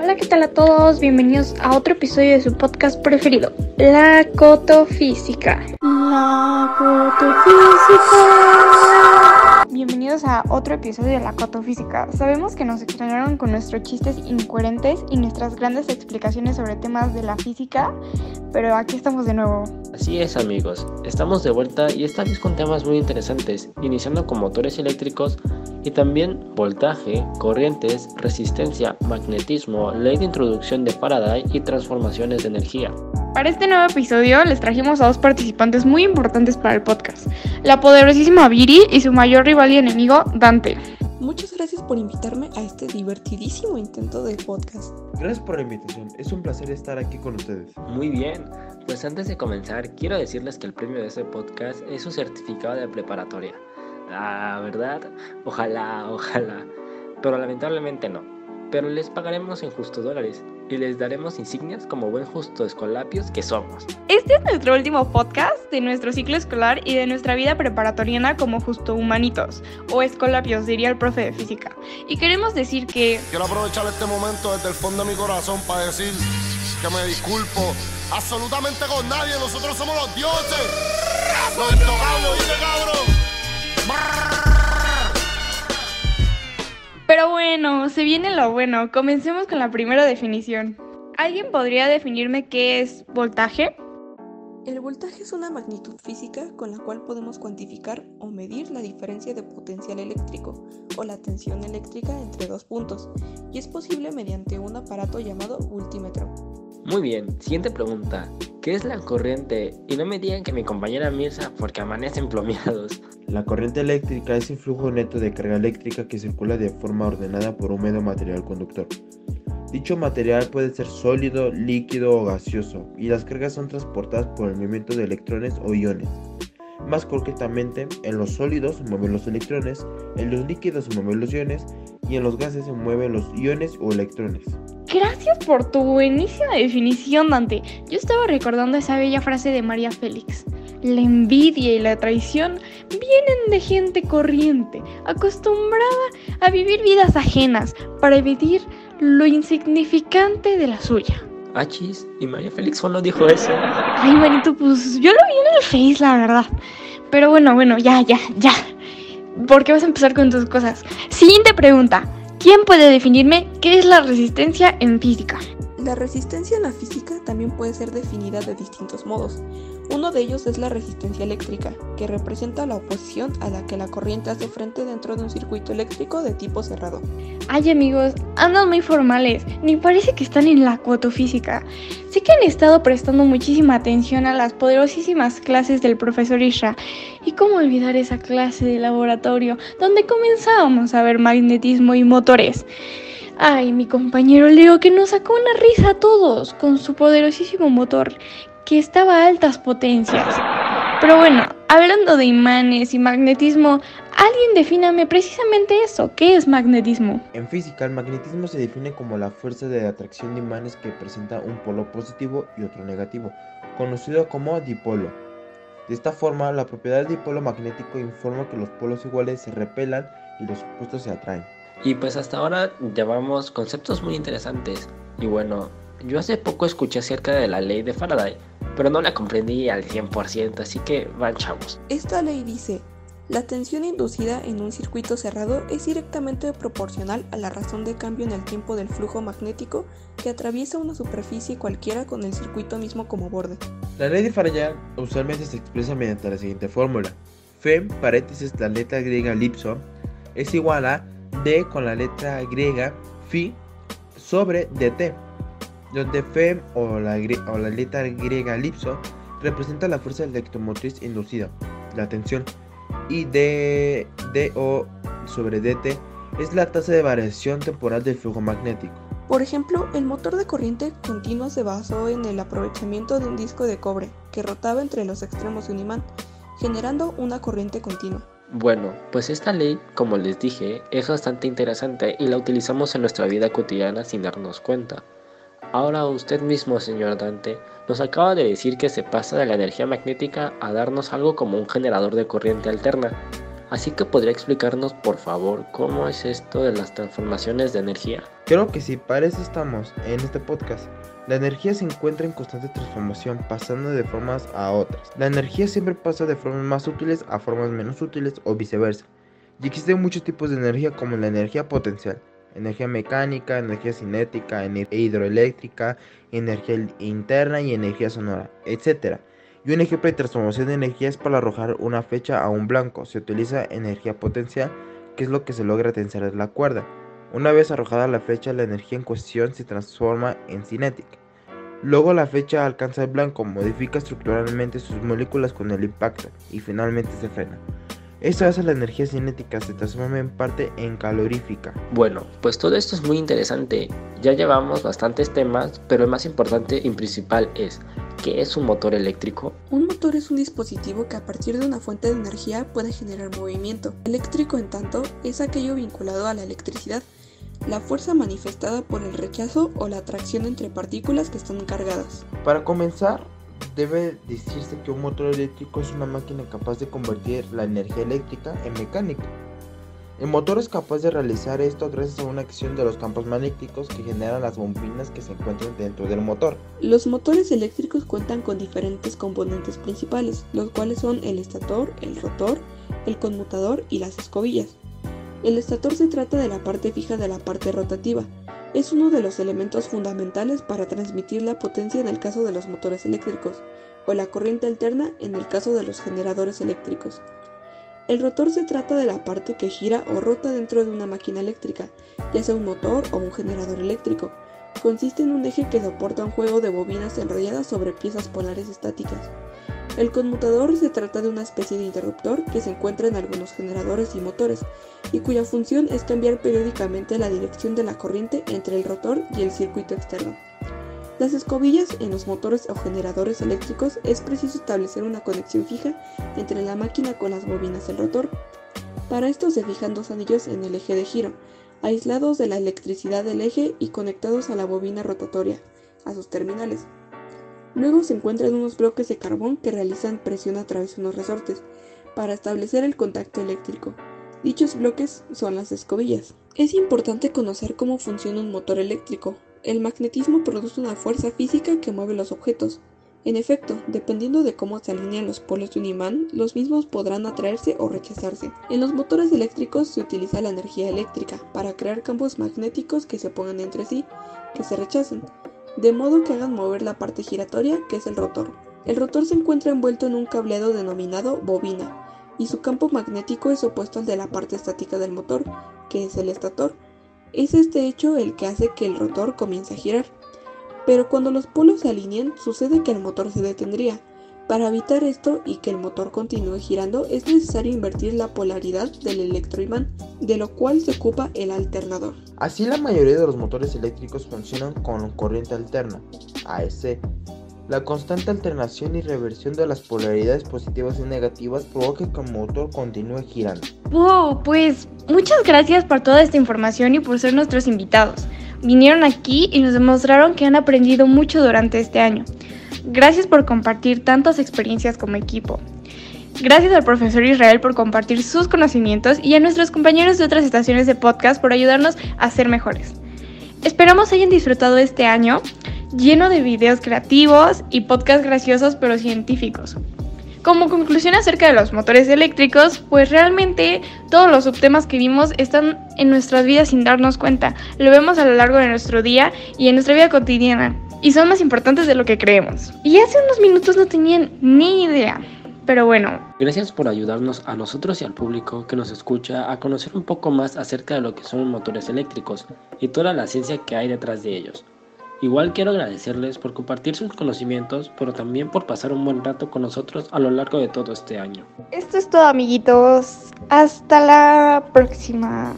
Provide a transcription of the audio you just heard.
Hola, ¿qué tal a todos? Bienvenidos a otro episodio de su podcast preferido, La Cotofísica. La Cotofísica. Bienvenidos a otro episodio de La Cotofísica. Sabemos que nos extrañaron con nuestros chistes incoherentes y nuestras grandes explicaciones sobre temas de la física, pero aquí estamos de nuevo. Así es amigos, estamos de vuelta y esta vez con temas muy interesantes, iniciando con motores eléctricos y también voltaje, corrientes, resistencia, magnetismo, ley de introducción de Faraday y transformaciones de energía. Para este nuevo episodio les trajimos a dos participantes muy importantes para el podcast, la poderosísima Viri y su mayor rival y enemigo, Dante. Muchas gracias por invitarme a este divertidísimo intento de podcast. Gracias por la invitación, es un placer estar aquí con ustedes. Muy bien, pues antes de comenzar quiero decirles que el premio de este podcast es un certificado de preparatoria. La verdad, ojalá, ojalá, pero lamentablemente no. Pero les pagaremos en justos dólares y les daremos insignias como buen justo escolapios que somos. Este es nuestro último podcast de nuestro ciclo escolar y de nuestra vida preparatoriana como justo humanitos, o escolapios, diría el profe de física. Y queremos decir que... Quiero aprovechar este momento desde el fondo de mi corazón para decir que me disculpo absolutamente con nadie, nosotros somos los dioses. Los intocables, ¿oíste, cabrón? Pero bueno, se viene lo bueno. Comencemos con la primera definición. ¿Alguien podría definirme qué es voltaje? El voltaje es una magnitud física con la cual podemos cuantificar o medir la diferencia de potencial eléctrico o la tensión eléctrica entre dos puntos, y es posible mediante un aparato llamado multímetro. Muy bien, siguiente pregunta. ¿Qué es la corriente? Y no me digan que mi compañera Mirza porque amanecen plomeados. La corriente eléctrica es el flujo neto de carga eléctrica que circula de forma ordenada por un medio material conductor. Dicho material puede ser sólido, líquido o gaseoso, y las cargas son transportadas por el movimiento de electrones o iones. Más concretamente, en los sólidos se mueven los electrones, en los líquidos se mueven los iones y en los gases se mueven los iones o electrones. Gracias por tu buenísima definición, Dante. Yo estaba recordando esa bella frase de María Félix. La envidia y la traición vienen de gente corriente, acostumbrada a vivir vidas ajenas para evitar lo insignificante de la suya. Achis, y María Félix solo dijo eso. Ay, manito, pues yo lo vi en el Face, la verdad. Pero bueno, bueno, ya, ya, ya. ¿Por qué vas a empezar con tus cosas? Siguiente pregunta. ¿Quién puede definirme qué es la resistencia en física? La resistencia en la física también puede ser definida de distintos modos. Uno de ellos es la resistencia eléctrica, que representa la oposición a la que la corriente hace frente dentro de un circuito eléctrico de tipo cerrado. Ay amigos, andan muy formales, ni parece que están en la cuotofísica. Sé que han estado prestando muchísima atención a las poderosísimas clases del profesor Isra. Y cómo olvidar esa clase de laboratorio donde comenzábamos a ver magnetismo y motores. Ay, mi compañero Leo que nos sacó una risa a todos con su poderosísimo motor que estaba a altas potencias. Pero bueno, hablando de imanes y magnetismo, alguien defíname precisamente eso, ¿qué es magnetismo? En física, el magnetismo se define como la fuerza de atracción de imanes que presenta un polo positivo y otro negativo, conocido como dipolo. De esta forma, la propiedad del dipolo magnético informa que los polos iguales se repelan y los opuestos se atraen. Y pues hasta ahora llevamos conceptos muy interesantes. Y bueno, yo hace poco escuché acerca de la ley de Faraday, pero no la comprendí al 100%, así que van chavos. Esta ley dice, la tensión inducida en un circuito cerrado es directamente proporcional a la razón de cambio en el tiempo del flujo magnético que atraviesa una superficie cualquiera con el circuito mismo como borde. La ley de Faraday usualmente se expresa mediante la siguiente fórmula. F, paréntesis la letra griega lipso, es igual a D con la letra griega Phi sobre dt, donde F o la, o la letra griega elipso representa la fuerza electromotriz inducida, la tensión, y D, DO sobre dt es la tasa de variación temporal del flujo magnético. Por ejemplo, el motor de corriente continua se basó en el aprovechamiento de un disco de cobre que rotaba entre los extremos de un imán, generando una corriente continua. Bueno, pues esta ley, como les dije, es bastante interesante y la utilizamos en nuestra vida cotidiana sin darnos cuenta. Ahora usted mismo, señor Dante, nos acaba de decir que se pasa de la energía magnética a darnos algo como un generador de corriente alterna. Así que podría explicarnos por favor cómo es esto de las transformaciones de energía. Creo que sí, para eso estamos en este podcast. La energía se encuentra en constante transformación, pasando de formas a otras. La energía siempre pasa de formas más útiles a formas menos útiles o viceversa. Y existen muchos tipos de energía como la energía potencial, energía mecánica, energía cinética, energía hidroeléctrica, energía interna y energía sonora, etc. Y un ejemplo de transformación de energía es para arrojar una flecha a un blanco. Se utiliza energía potencial, que es lo que se logra tensar la cuerda. Una vez arrojada la flecha, la energía en cuestión se transforma en cinética. Luego la flecha alcanza el blanco, modifica estructuralmente sus moléculas con el impacto y finalmente se frena. Esto hace la energía cinética se transforma en parte en calorífica. Bueno, pues todo esto es muy interesante. Ya llevamos bastantes temas, pero el más importante y principal es ¿qué es un motor eléctrico? Un motor es un dispositivo que a partir de una fuente de energía puede generar movimiento. Eléctrico en tanto es aquello vinculado a la electricidad la fuerza manifestada por el rechazo o la atracción entre partículas que están cargadas. Para comenzar, debe decirse que un motor eléctrico es una máquina capaz de convertir la energía eléctrica en mecánica. El motor es capaz de realizar esto gracias a una acción de los campos magnéticos que generan las bobinas que se encuentran dentro del motor. Los motores eléctricos cuentan con diferentes componentes principales, los cuales son el estator, el rotor, el conmutador y las escobillas. El estator se trata de la parte fija de la parte rotativa. Es uno de los elementos fundamentales para transmitir la potencia en el caso de los motores eléctricos, o la corriente alterna en el caso de los generadores eléctricos. El rotor se trata de la parte que gira o rota dentro de una máquina eléctrica, ya sea un motor o un generador eléctrico. Consiste en un eje que soporta un juego de bobinas enrolladas sobre piezas polares estáticas. El conmutador se trata de una especie de interruptor que se encuentra en algunos generadores y motores y cuya función es cambiar periódicamente la dirección de la corriente entre el rotor y el circuito externo. Las escobillas en los motores o generadores eléctricos es preciso establecer una conexión fija entre la máquina con las bobinas del rotor. Para esto se fijan dos anillos en el eje de giro, aislados de la electricidad del eje y conectados a la bobina rotatoria, a sus terminales. Luego se encuentran unos bloques de carbón que realizan presión a través de unos resortes para establecer el contacto eléctrico. Dichos bloques son las escobillas. Es importante conocer cómo funciona un motor eléctrico. El magnetismo produce una fuerza física que mueve los objetos. En efecto, dependiendo de cómo se alinean los polos de un imán, los mismos podrán atraerse o rechazarse. En los motores eléctricos se utiliza la energía eléctrica para crear campos magnéticos que se opongan entre sí, que se rechacen de modo que hagan mover la parte giratoria, que es el rotor. El rotor se encuentra envuelto en un cableado denominado bobina, y su campo magnético es opuesto al de la parte estática del motor, que es el estator. Es este hecho el que hace que el rotor comience a girar. Pero cuando los polos se alineen, sucede que el motor se detendría, para evitar esto y que el motor continúe girando es necesario invertir la polaridad del electroimán, de lo cual se ocupa el alternador. Así la mayoría de los motores eléctricos funcionan con corriente alterna, AC. La constante alternación y reversión de las polaridades positivas y negativas provoca que el motor continúe girando. Wow, pues muchas gracias por toda esta información y por ser nuestros invitados. Vinieron aquí y nos demostraron que han aprendido mucho durante este año. Gracias por compartir tantas experiencias como equipo. Gracias al profesor Israel por compartir sus conocimientos y a nuestros compañeros de otras estaciones de podcast por ayudarnos a ser mejores. Esperamos hayan disfrutado este año lleno de videos creativos y podcasts graciosos pero científicos. Como conclusión acerca de los motores eléctricos, pues realmente todos los subtemas que vimos están en nuestras vidas sin darnos cuenta. Lo vemos a lo largo de nuestro día y en nuestra vida cotidiana y son más importantes de lo que creemos. Y hace unos minutos no tenían ni idea. Pero bueno. Gracias por ayudarnos a nosotros y al público que nos escucha a conocer un poco más acerca de lo que son motores eléctricos y toda la ciencia que hay detrás de ellos. Igual quiero agradecerles por compartir sus conocimientos, pero también por pasar un buen rato con nosotros a lo largo de todo este año. Esto es todo amiguitos. Hasta la próxima.